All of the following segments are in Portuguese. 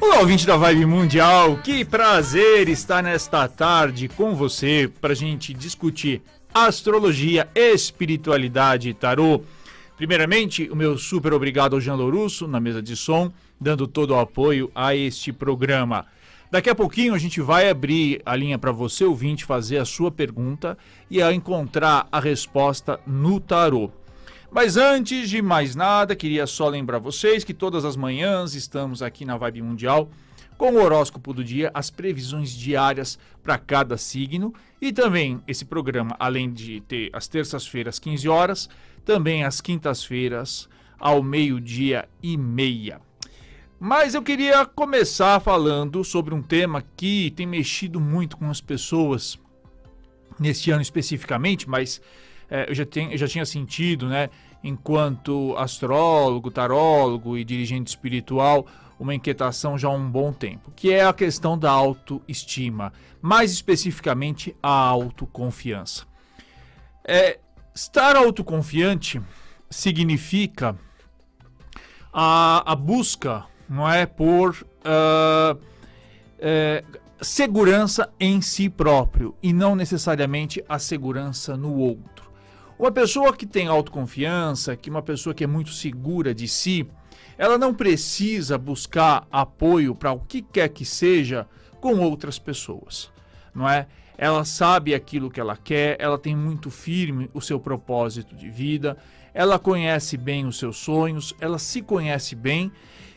Olá, ouvinte da Vibe Mundial, que prazer estar nesta tarde com você para a gente discutir astrologia, espiritualidade e tarô. Primeiramente, o meu super obrigado ao Jean Lourusso, na mesa de som, dando todo o apoio a este programa. Daqui a pouquinho a gente vai abrir a linha para você, ouvinte, fazer a sua pergunta e a encontrar a resposta no tarô. Mas antes de mais nada, queria só lembrar vocês que todas as manhãs estamos aqui na Vibe Mundial com o horóscopo do dia, as previsões diárias para cada signo e também esse programa, além de ter as terças-feiras 15 horas, também às quintas-feiras ao meio-dia e meia. Mas eu queria começar falando sobre um tema que tem mexido muito com as pessoas neste ano especificamente, mas é, eu, já tenho, eu já tinha sentido, né, enquanto astrólogo, tarólogo e dirigente espiritual, uma inquietação já há um bom tempo, que é a questão da autoestima, mais especificamente a autoconfiança. É, estar autoconfiante significa a, a busca não é por uh, é, segurança em si próprio e não necessariamente a segurança no outro. Uma pessoa que tem autoconfiança, que uma pessoa que é muito segura de si, ela não precisa buscar apoio para o que quer que seja com outras pessoas, não é? Ela sabe aquilo que ela quer, ela tem muito firme o seu propósito de vida, ela conhece bem os seus sonhos, ela se conhece bem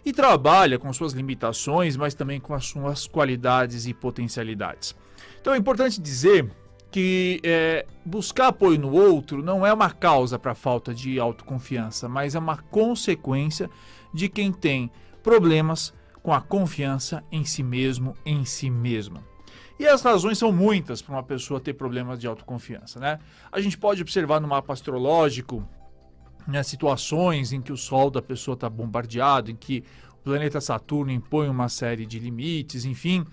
e trabalha com suas limitações, mas também com as suas qualidades e potencialidades. Então é importante dizer que é, buscar apoio no outro não é uma causa para falta de autoconfiança, mas é uma consequência de quem tem problemas com a confiança em si mesmo, em si mesma. E as razões são muitas para uma pessoa ter problemas de autoconfiança, né? A gente pode observar no mapa astrológico né, situações em que o Sol da pessoa está bombardeado, em que o planeta Saturno impõe uma série de limites, enfim.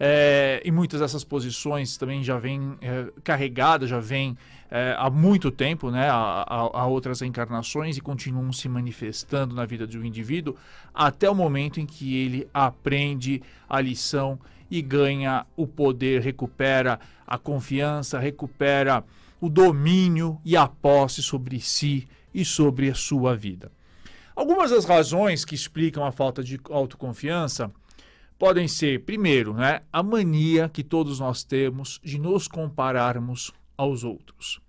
É, e muitas dessas posições também já vêm é, carregadas, já vêm é, há muito tempo, né, a, a, a, outras encarnações e continuam se manifestando na vida de um indivíduo até o momento em que ele aprende a lição e ganha o poder, recupera a confiança, recupera o domínio e a posse sobre si e sobre a sua vida. Algumas das razões que explicam a falta de autoconfiança podem ser, primeiro, né, a mania que todos nós temos de nos compararmos aos outros.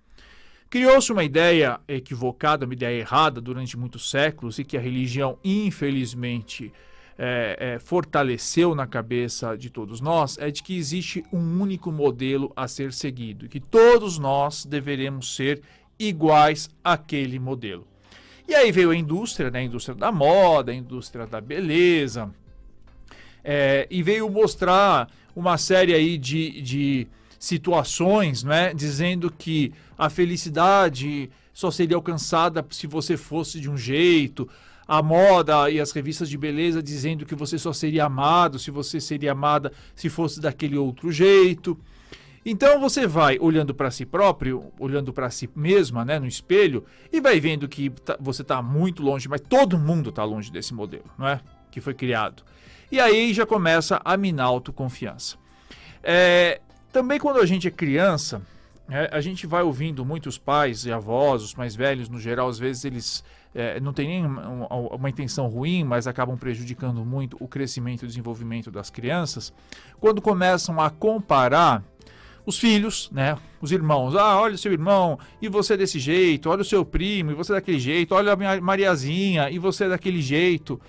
Criou-se uma ideia equivocada, uma ideia errada durante muitos séculos e que a religião, infelizmente, é, é, fortaleceu na cabeça de todos nós é de que existe um único modelo a ser seguido e que todos nós deveremos ser iguais àquele modelo. E aí veio a indústria, né, a indústria da moda, a indústria da beleza, é, e veio mostrar uma série aí de, de situações, né, dizendo que a felicidade só seria alcançada se você fosse de um jeito, a moda e as revistas de beleza dizendo que você só seria amado se você seria amada se fosse daquele outro jeito. Então você vai olhando para si próprio, olhando para si mesma, né, no espelho, e vai vendo que tá, você está muito longe, mas todo mundo está longe desse modelo, não é? Que foi criado. E aí já começa a minar autoconfiança. É, também quando a gente é criança, é, a gente vai ouvindo muitos pais e avós, os mais velhos no geral, às vezes eles é, não têm nem uma, uma, intenção ruim, mas acabam prejudicando muito o crescimento e desenvolvimento das crianças, quando começam a comparar os filhos, né? Os irmãos. Ah, olha o seu irmão, e você desse jeito, olha o seu primo, e você daquele jeito, olha a minha Mariazinha, e você daquele jeito.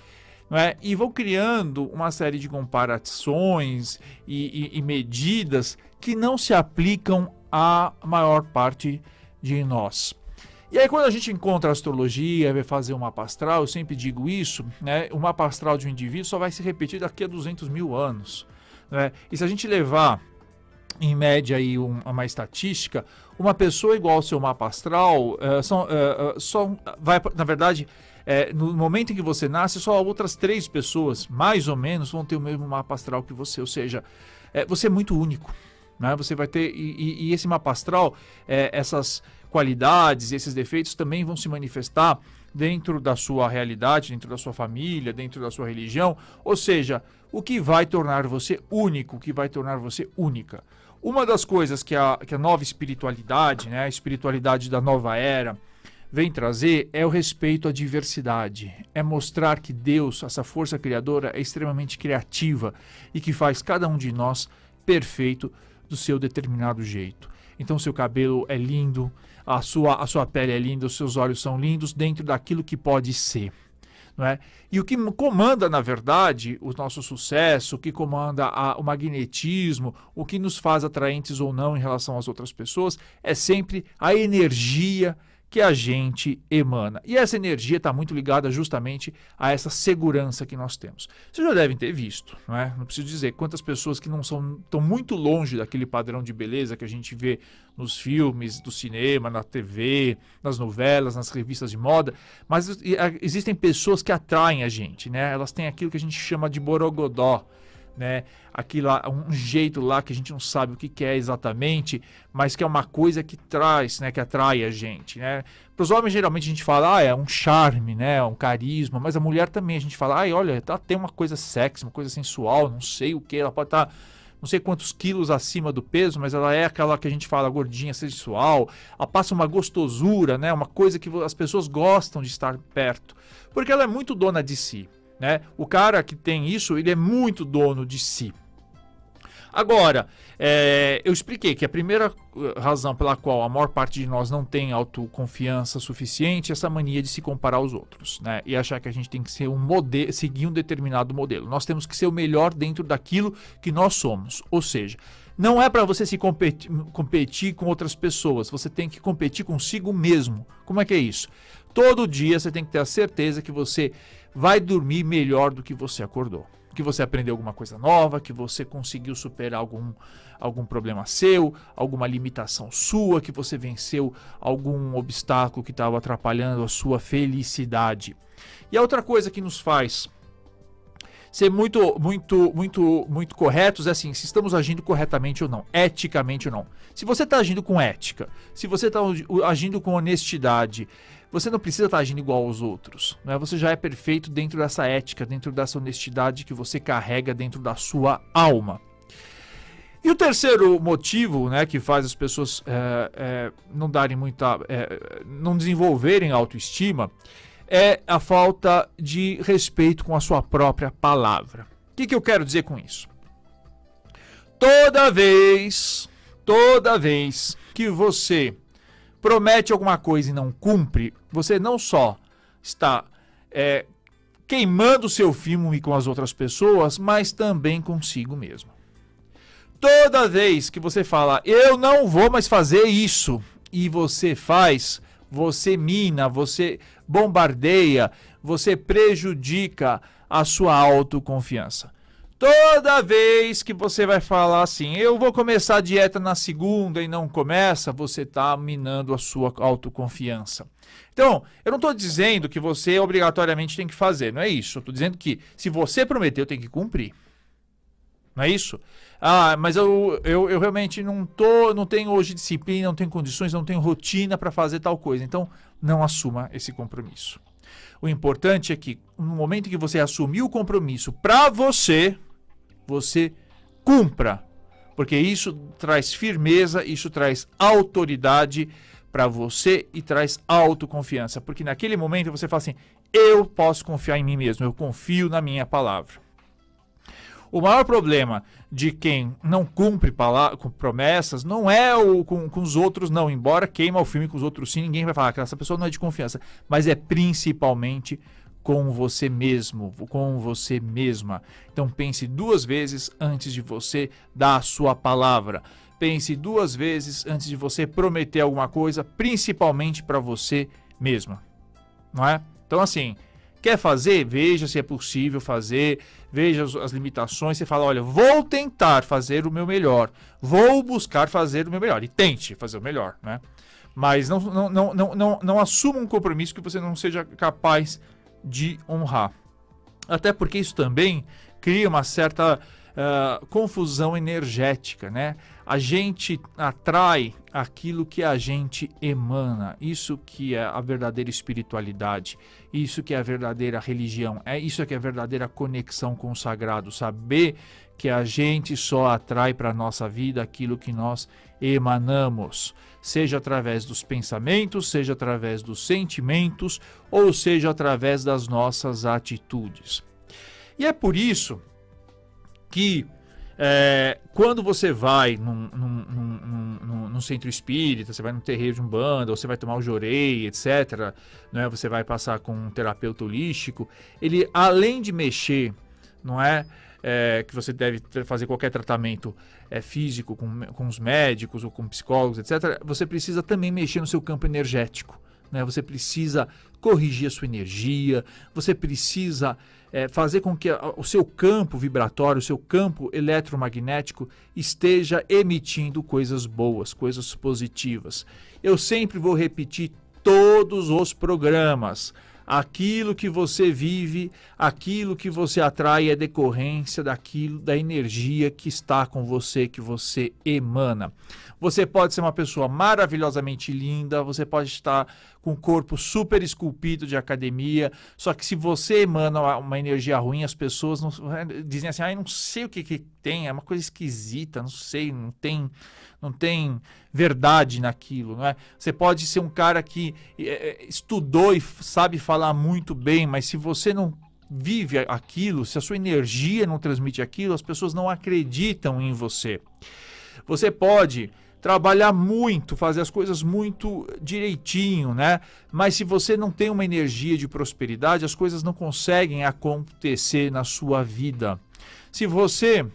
É? E vão criando uma série de comparações e, e, e medidas que não se aplicam à maior parte de nós. E aí, quando a gente encontra a astrologia, vai fazer um mapa astral, eu sempre digo isso, né? O mapa astral de um indivíduo só vai se repetir daqui a 200 mil anos. Né? E se a gente levar em média aí um, uma estatística, uma pessoa igual ao seu mapa astral uh, são, uh, uh, só vai, na verdade, no momento em que você nasce, só outras três pessoas, mais ou menos, vão ter o mesmo mapa astral que você. Ou seja, você é muito único. Né? Você vai ter. E, e esse mapa astral, essas qualidades, esses defeitos também vão se manifestar dentro da sua realidade, dentro da sua família, dentro da sua religião, ou seja, o que vai tornar você único, o que vai tornar você única. Uma das coisas que a, que a nova espiritualidade, né, a espiritualidade da nova era, vem trazer é o respeito à diversidade. É mostrar que Deus, essa força criadora, é extremamente criativa e que faz cada um de nós perfeito do seu determinado jeito. Então, seu cabelo é lindo, a sua, a sua pele é linda, os seus olhos são lindos dentro daquilo que pode ser. Não é? E o que comanda, na verdade, o nosso sucesso, o que comanda a, o magnetismo, o que nos faz atraentes ou não em relação às outras pessoas, é sempre a energia que a gente emana. E essa energia está muito ligada justamente a essa segurança que nós temos. Vocês já devem ter visto, não é? Não preciso dizer quantas pessoas que não são estão muito longe daquele padrão de beleza que a gente vê nos filmes, do cinema, na TV, nas novelas, nas revistas de moda, mas existem pessoas que atraem a gente, né? Elas têm aquilo que a gente chama de borogodó né? Aquilo lá, um jeito lá que a gente não sabe o que, que é exatamente, mas que é uma coisa que traz, né? Que atrai a gente, né? Para os homens geralmente a gente fala, ah, é um charme, né? Um carisma, mas a mulher também a gente fala, ai, olha, ela tem uma coisa sexy, uma coisa sensual, não sei o que, ela pode estar tá não sei quantos quilos acima do peso, mas ela é aquela que a gente fala gordinha sensual, ela passa uma gostosura, né? Uma coisa que as pessoas gostam de estar perto, porque ela é muito dona de si. Né? O cara que tem isso, ele é muito dono de si. Agora, é, eu expliquei que a primeira uh, razão pela qual a maior parte de nós não tem autoconfiança suficiente é essa mania de se comparar aos outros, né? E achar que a gente tem que ser um modelo, seguir um determinado modelo. Nós temos que ser o melhor dentro daquilo que nós somos. Ou seja, não é para você se competir, competir com outras pessoas, você tem que competir consigo mesmo. Como é que é isso? Todo dia você tem que ter a certeza que você vai dormir melhor do que você acordou. Que você aprendeu alguma coisa nova, que você conseguiu superar algum, algum problema seu, alguma limitação sua, que você venceu algum obstáculo que estava atrapalhando a sua felicidade. E a outra coisa que nos faz ser muito, muito, muito, muito corretos é assim, se estamos agindo corretamente ou não, eticamente ou não. Se você está agindo com ética, se você está agindo com honestidade, você não precisa estar agindo igual aos outros. Né? Você já é perfeito dentro dessa ética, dentro dessa honestidade que você carrega dentro da sua alma. E o terceiro motivo né, que faz as pessoas é, é, não darem muita. É, não desenvolverem autoestima é a falta de respeito com a sua própria palavra. O que, que eu quero dizer com isso? Toda vez, toda vez que você promete alguma coisa e não cumpre, você não só está é, queimando o seu filme com as outras pessoas, mas também consigo mesmo. Toda vez que você fala, eu não vou mais fazer isso, e você faz, você mina, você bombardeia, você prejudica a sua autoconfiança. Toda vez que você vai falar assim, eu vou começar a dieta na segunda e não começa, você está minando a sua autoconfiança. Então, eu não estou dizendo que você obrigatoriamente tem que fazer, não é isso. Eu estou dizendo que se você prometeu, tem que cumprir. Não é isso? Ah, mas eu, eu, eu realmente não tô, não tenho hoje disciplina, não tenho condições, não tenho rotina para fazer tal coisa. Então, não assuma esse compromisso. O importante é que no momento que você assumir o compromisso para você, você cumpra, porque isso traz firmeza, isso traz autoridade para você e traz autoconfiança, porque naquele momento você fala assim: eu posso confiar em mim mesmo, eu confio na minha palavra. O maior problema de quem não cumpre promessas não é o com, com, os outros, não. Embora queima o filme com os outros sim, ninguém vai falar que essa pessoa não é de confiança. Mas é principalmente com você mesmo, com você mesma. Então pense duas vezes antes de você dar a sua palavra. Pense duas vezes antes de você prometer alguma coisa, principalmente para você mesma. Não é? Então assim, quer fazer? Veja se é possível fazer, veja as, limitações, você fala, olha, vou tentar fazer o meu melhor, vou buscar fazer o meu melhor e tente fazer o melhor, né? Mas não, não, não, não, não, não assuma um compromisso que você não seja capaz de honrar. Até porque isso também cria uma certa uh, confusão energética, né? A gente atrai aquilo que a gente emana. Isso que é a verdadeira espiritualidade. Isso que é a verdadeira religião. É isso que é a verdadeira conexão com o sagrado. Saber que a gente só atrai para a nossa vida aquilo que nós emanamos, seja através dos pensamentos, seja através dos sentimentos, ou seja através das nossas atitudes. E é por isso que é, quando você vai num, num, num, num, centro espírita, você vai num terreiro de um bando, ou você vai tomar o jorei, etc., né, você vai passar com um terapeuta holístico, ele, além de mexer, não é, é que você deve fazer qualquer tratamento é, físico com, com os médicos ou com psicólogos, etc., você precisa também mexer no seu campo energético. Né? Você precisa corrigir a sua energia, você precisa é, fazer com que o seu campo vibratório, o seu campo eletromagnético esteja emitindo coisas boas, coisas positivas. Eu sempre vou repetir todos os programas. Aquilo que você vive, aquilo que você atrai é decorrência daquilo, da energia que está com você, que você emana. Você pode ser uma pessoa maravilhosamente linda, você pode estar com o corpo super esculpido de academia, só que se você emana uma energia ruim, as pessoas não, dizem assim, ah, não sei o que, que tem, é uma coisa esquisita, não sei, não tem, não tem verdade naquilo, não é? Você pode ser um cara que é, estudou e sabe falar muito bem, mas se você não vive aquilo, se a sua energia não transmite aquilo, as pessoas não acreditam em você. Você pode trabalhar muito, fazer as coisas muito direitinho, né? Mas se você não tem uma energia de prosperidade, as coisas não conseguem acontecer na sua vida. Se você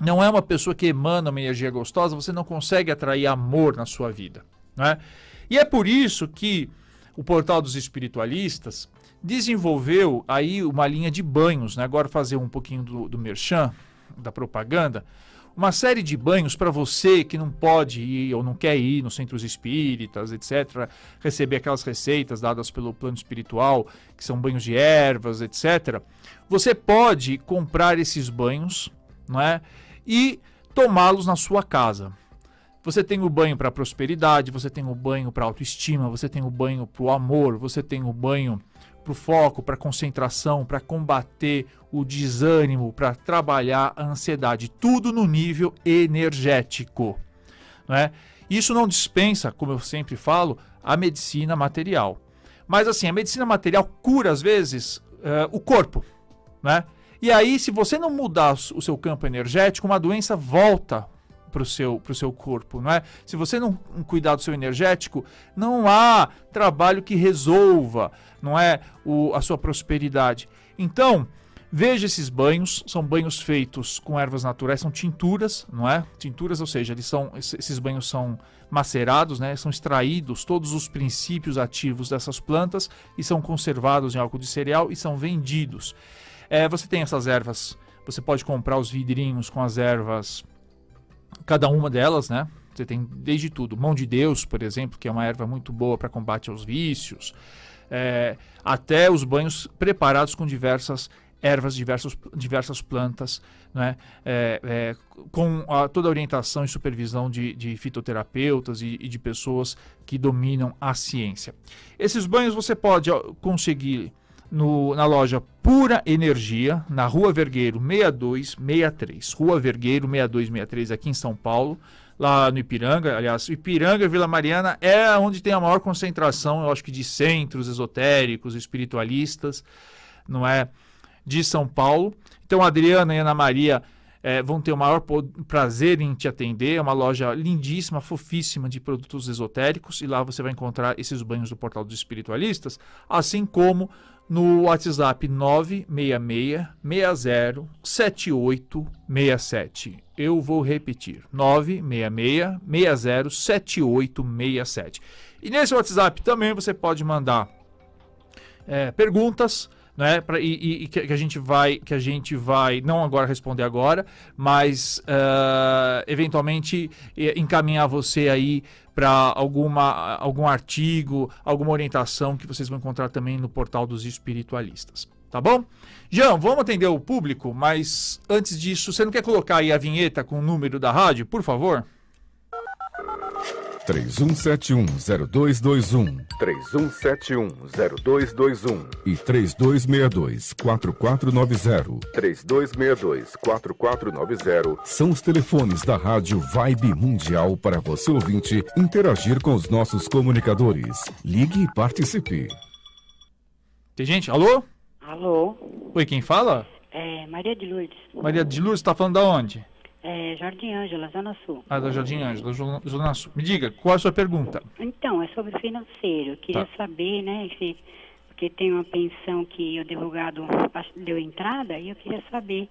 não é uma pessoa que emana uma energia gostosa, você não consegue atrair amor na sua vida, né? E é por isso que o Portal dos Espiritualistas desenvolveu aí uma linha de banhos, né? Agora fazer um pouquinho do, do merchan, da propaganda, uma série de banhos para você que não pode ir ou não quer ir nos centros espíritas, etc., receber aquelas receitas dadas pelo plano espiritual, que são banhos de ervas, etc. Você pode comprar esses banhos, não é? E tomá-los na sua casa. Você tem o banho para prosperidade, você tem o banho para autoestima, você tem o banho para o amor, você tem o banho para o foco, para concentração, para combater o desânimo, para trabalhar a ansiedade, tudo no nível energético. Não é? Isso não dispensa, como eu sempre falo, a medicina material. Mas assim, a medicina material cura às vezes uh, o corpo, né? E aí, se você não mudar o seu campo energético, uma doença volta para o seu, pro seu corpo, não é? Se você não cuidar do seu energético, não há trabalho que resolva, não é, o, a sua prosperidade. Então, veja esses banhos, são banhos feitos com ervas naturais, são tinturas, não é? Tinturas, ou seja, eles são, esses banhos são macerados, né? São extraídos todos os princípios ativos dessas plantas e são conservados em álcool de cereal e são vendidos. É, você tem essas ervas, você pode comprar os vidrinhos com as ervas cada uma delas, né? Você tem desde tudo. Mão de Deus, por exemplo, que é uma erva muito boa para combate aos vícios, é, até os banhos preparados com diversas ervas, diversas, diversas plantas, né? É, é, com a, toda a orientação e supervisão de, de fitoterapeutas e, e, de pessoas que dominam a ciência. Esses banhos você pode conseguir no, na loja Pura Energia, na Rua Vergueiro 6263. Rua Vergueiro 6263, aqui em São Paulo, lá no Ipiranga. Aliás, Ipiranga Vila Mariana é onde tem a maior concentração, eu acho que, de centros esotéricos, espiritualistas, não é? De São Paulo. Então, Adriana e Ana Maria é, vão ter o maior prazer em te atender. É uma loja lindíssima, fofíssima de produtos esotéricos. E lá você vai encontrar esses banhos do Portal dos Espiritualistas, assim como no WhatsApp 966 60 7867. Eu vou repetir: 966 60 7867. E nesse WhatsApp também você pode mandar é, perguntas, né? Pra, e, e, que a gente vai, que a gente vai, não agora responder agora, mas uh, eventualmente encaminhar você aí para alguma algum artigo, alguma orientação que vocês vão encontrar também no portal dos espiritualistas, tá bom? Jean, vamos atender o público, mas antes disso, você não quer colocar aí a vinheta com o número da rádio, por favor? 31710221 31710221 e 3262-4490 3262-4490 são os telefones da Rádio Vibe Mundial para você ouvinte interagir com os nossos comunicadores. Ligue e participe. Tem gente? Alô? Alô, Oi, quem fala? é Maria de Lourdes, Maria de Lourdes, está falando da onde? É Jardim Ângela, Zona Sul. Ah, da Jardim Ângela, Zona Sul. Me diga, qual é a sua pergunta? Então, é sobre financeiro. Eu queria Tá. saber, né, se, porque tem uma pensão que o advogado deu entrada e eu queria saber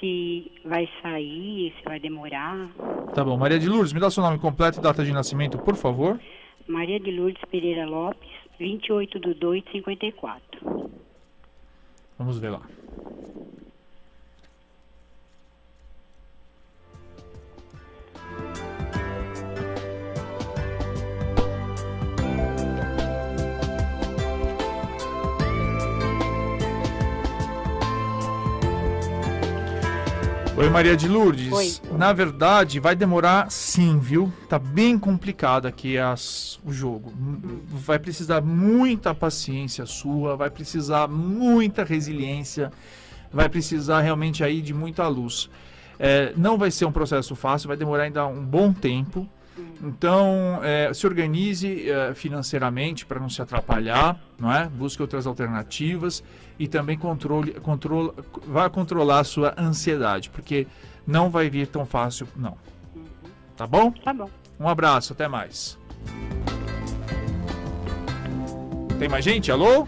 se vai sair, se vai demorar. Tá bom, Maria de Lourdes, me dá seu nome completo e data de nascimento, por favor. Maria de Lourdes Pereira Lopes, 28 de 2 de 54. Vamos ver lá. Oi, Maria de Lourdes. Oi. Na verdade, vai demorar sim, viu? Tá bem complicado aqui as, o jogo. Vai precisar muita paciência sua, vai precisar muita resiliência, vai precisar realmente aí de muita luz. É, não vai ser um processo fácil, vai demorar ainda um bom tempo. Então, é, se organize é, financeiramente para não se atrapalhar, não é? Busque outras alternativas e também controle, controla, vá controlar a sua ansiedade, porque não vai vir tão fácil, não. Tá bom? Tá bom. Um abraço, até mais. Tem mais gente? Alô?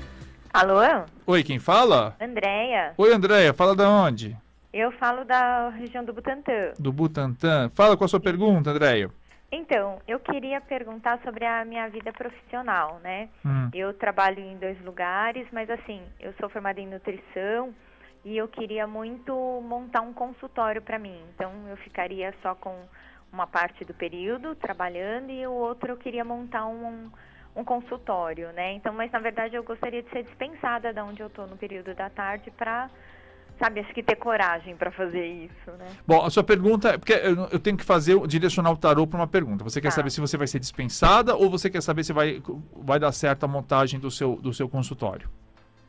Alô? Oi, quem fala? Andréia. Oi, Andréia, fala da onde? Eu falo da região do Butantã. Do Butantã. Fala com a sua pergunta, Andréia. Então, eu queria perguntar sobre a minha vida profissional, né? Hum. Eu trabalho em dois lugares, mas assim, eu sou formada em nutrição e eu queria muito montar um consultório para mim. Então, eu ficaria só com uma parte do período trabalhando e o outro eu queria montar um, um consultório, né? Então, mas na verdade eu gostaria de ser dispensada da onde eu estou no período da tarde para, sabe, acho que ter coragem para fazer isso, né? Bom, a sua pergunta é porque eu, eu tenho que fazer direcionar o tarô para uma pergunta. Você quer Tá. saber se você vai ser dispensada ou você quer saber se vai, vai dar certo a montagem do seu, do seu consultório?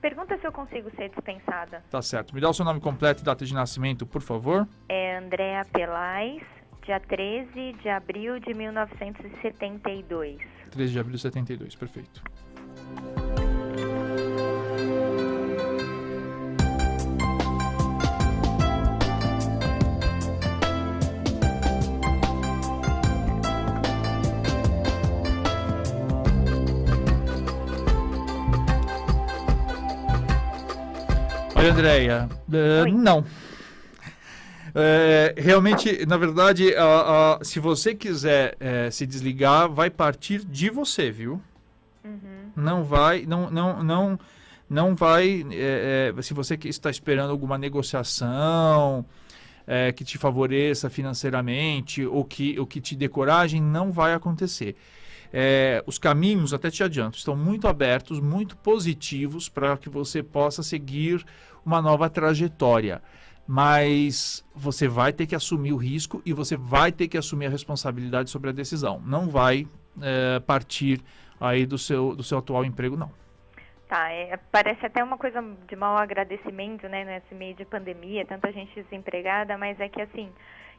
Pergunta se eu consigo ser dispensada. Tá certo. Me dá o seu nome completo e data de nascimento, por favor. É Andréa Pelais, dia 13 de abril de 1972. 13 de abril de 72, perfeito. Oi, Andréia. Eh, Oi. não. É, realmente, na verdade, a- a- se você quiser é, se desligar, vai partir de você, viu? Não vai, não, não, não, não vai. é, se você está esperando alguma negociação é, que te favoreça financeiramente ou que, ou que te dê coragem, não vai acontecer. É, os caminhos, até te adianto, estão muito abertos, muito positivos para que você possa seguir uma nova trajetória. Mas você vai ter que assumir o risco e você vai ter que assumir a responsabilidade sobre a decisão. Não vai é, partir aí do seu, do seu atual emprego, não. Tá, é, parece até uma coisa de mau agradecimento, né, nesse meio de pandemia, tanta gente desempregada, mas é que assim,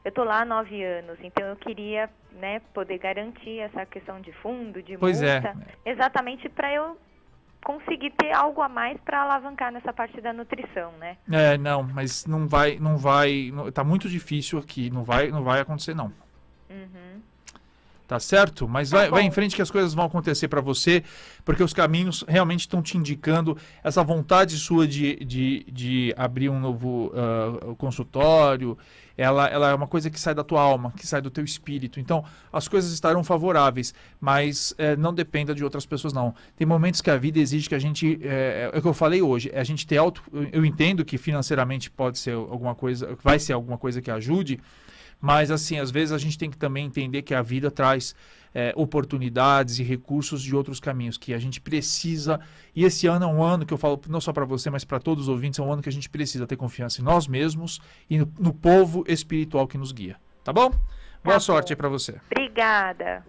eu tô lá há nove anos, então eu queria, né, poder garantir essa questão de fundo, de Pois é. multa, exatamente para eu conseguir ter algo a mais para alavancar nessa parte da nutrição, né? É, não, mas não vai, não vai, não, tá muito difícil aqui, não vai, não vai acontecer não. Uhum. Tá certo? Mas Tá vai, vai em frente que as coisas vão acontecer para você, porque os caminhos realmente estão te indicando essa vontade sua de, de, de abrir um novo ah, consultório. Ela, ela é uma coisa que sai da tua alma, que sai do teu espírito. Então, as coisas estarão favoráveis, mas eh, não dependa de outras pessoas, não. Tem momentos que a vida exige que a gente. eh, É, o que eu falei hoje, é a gente ter auto. Eu, eu entendo que financeiramente pode ser alguma coisa, vai ser alguma coisa que ajude, Mas, assim, às vezes a gente tem que também entender que a vida traz é, oportunidades e recursos de outros caminhos que a gente precisa. E esse ano é um ano que eu falo não só para você, mas para todos os ouvintes, é um ano que a gente precisa ter confiança em nós mesmos e no, no povo espiritual que nos guia. Tá bom? Boa Tá sorte bom. aí para você. Obrigada.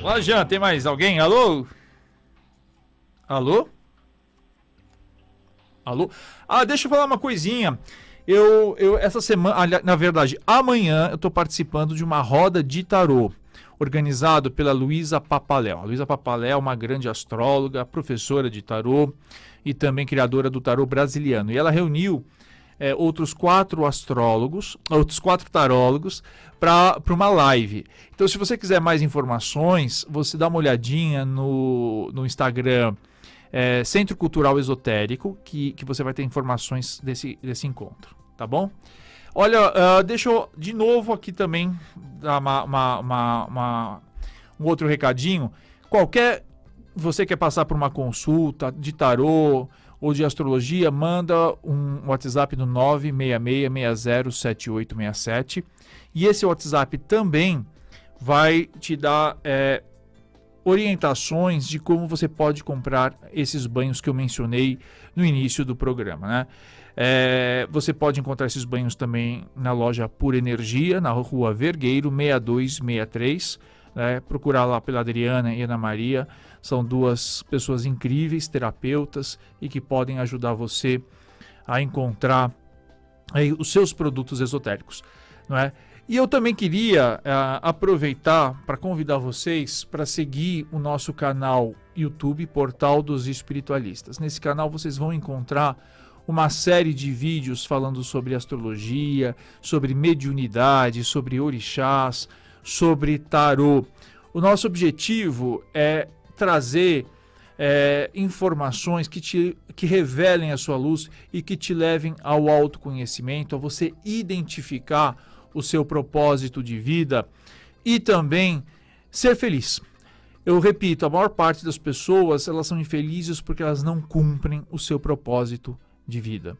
Lá, Jean, tem mais alguém? Alô? Alô? Alô? Ah, deixa eu falar uma coisinha. Eu, eu essa semana, na verdade, amanhã eu estou participando de uma roda de tarô organizado pela Luísa Papaléu. A Luísa Papaléu é uma grande astróloga, professora de tarô e também criadora do tarô brasiliano. E ela reuniu é, outros quatro astrólogos, outros quatro tarólogos, para uma live. Então, se você quiser mais informações, você dá uma olhadinha no, no Instagram é, Centro Cultural Esotérico, que, que você vai ter informações desse, desse encontro, tá bom? Olha, ah, deixa eu de novo aqui também dar uma, uma- uma- uma- um outro recadinho. Qualquer. Você quer passar por uma consulta de tarô ou de astrologia, manda um WhatsApp no 966607867. E esse WhatsApp também vai te dar é, orientações de como você pode comprar esses banhos que eu mencionei no início do programa, né? É, você pode encontrar esses banhos também na loja Pura Energia, na rua Vergueiro 6263. Né? Procurar lá pela Adriana e Ana Maria. São duas pessoas incríveis, terapeutas, e que podem ajudar você a encontrar aí, os seus produtos esotéricos. Não é? E eu também queria ah, aproveitar para convidar vocês para seguir o nosso canal YouTube Portal dos Espiritualistas. Nesse canal vocês vão encontrar uma série de vídeos falando sobre astrologia, sobre mediunidade, sobre orixás, sobre tarô. O nosso objetivo é trazer é, informações que, te, que revelem a sua luz e que te levem ao autoconhecimento, a você identificar o seu propósito de vida e também ser feliz. Eu repito, a maior parte das pessoas elas são infelizes porque elas não cumprem o seu propósito de vida.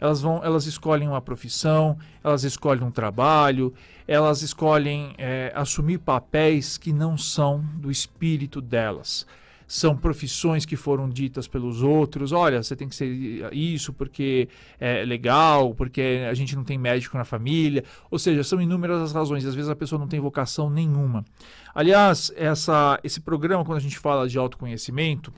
Elas vão, elas escolhem uma profissão, elas escolhem um trabalho, elas escolhem é, assumir papéis que não são do espírito delas. São profissões que foram ditas pelos outros. Olha, você tem que ser isso porque é legal, porque a gente não tem médico na família. Ou seja, são inúmeras as razões. Às vezes a pessoa não tem vocação nenhuma. Aliás, essa, esse programa, quando a gente fala de autoconhecimento,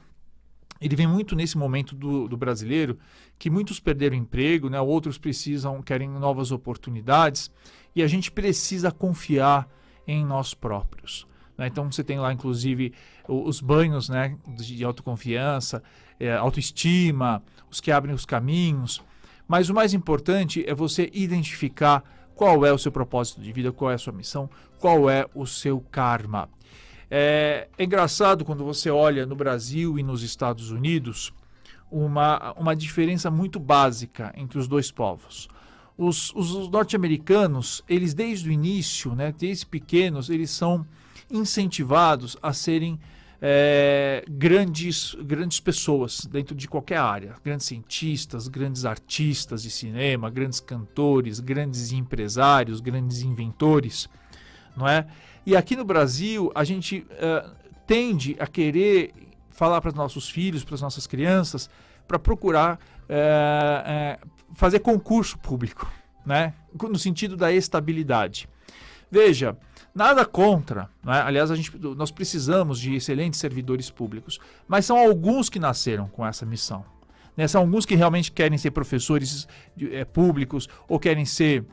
ele vem muito nesse momento do, do brasileiro que muitos perderam emprego, né? outros precisam, querem novas oportunidades e a gente precisa confiar em nós próprios. Né? Então você tem lá, inclusive, os banhos né? de autoconfiança, eh, autoestima, os que abrem os caminhos. Mas o mais importante é você identificar qual é o seu propósito de vida, qual é a sua missão, qual é o seu karma. É, é engraçado quando você olha no Brasil e nos Estados Unidos uma, uma diferença muito básica entre os dois povos. Os, os- os norte-americanos, eles desde o início, né, desde pequenos, eles são incentivados a serem é, grandes, grandes pessoas dentro de qualquer área. Grandes cientistas, grandes artistas de cinema, grandes cantores, grandes empresários, grandes inventores não é? E aqui no Brasil, a gente eh, tende a querer falar para os nossos filhos, para as nossas crianças, para procurar eh, eh, fazer concurso público, né? No sentido da estabilidade. Veja, nada contra, não é? aliás, a gente, nós precisamos de excelentes servidores públicos, mas são alguns que nasceram com essa missão. né? São alguns que realmente querem ser professores eh, públicos ou querem ser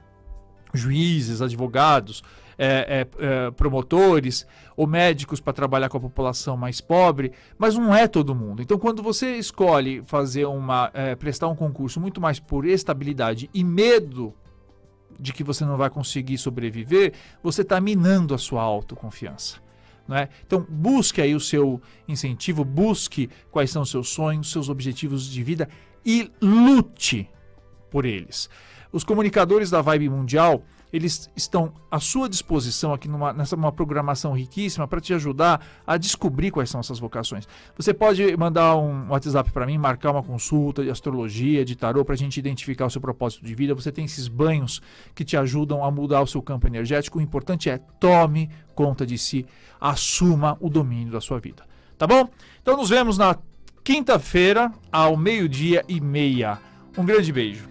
juízes, advogados, é, é, é, promotores ou médicos para trabalhar com a população mais pobre, mas não é todo mundo. Então, quando você escolhe fazer uma é, prestar um concurso muito mais por estabilidade e medo de que você não vai conseguir sobreviver, você está minando a sua autoconfiança. É? Então, busque aí o seu incentivo, busque quais são os seus sonhos, seus objetivos de vida e lute por eles. Os comunicadores da Vibe Mundial, eles estão à sua disposição aqui numa, nessa uma programação riquíssima para te ajudar a descobrir quais são essas vocações. Você pode mandar um WhatsApp para mim, marcar uma consulta de astrologia, de tarô, para a gente identificar o seu propósito de vida. Você tem esses banhos que te ajudam a mudar o seu campo energético. O importante é tome conta de si, assuma o domínio da sua vida. Tá bom? Então nos vemos na quinta-feira, ao meio-dia e meia. Um grande beijo.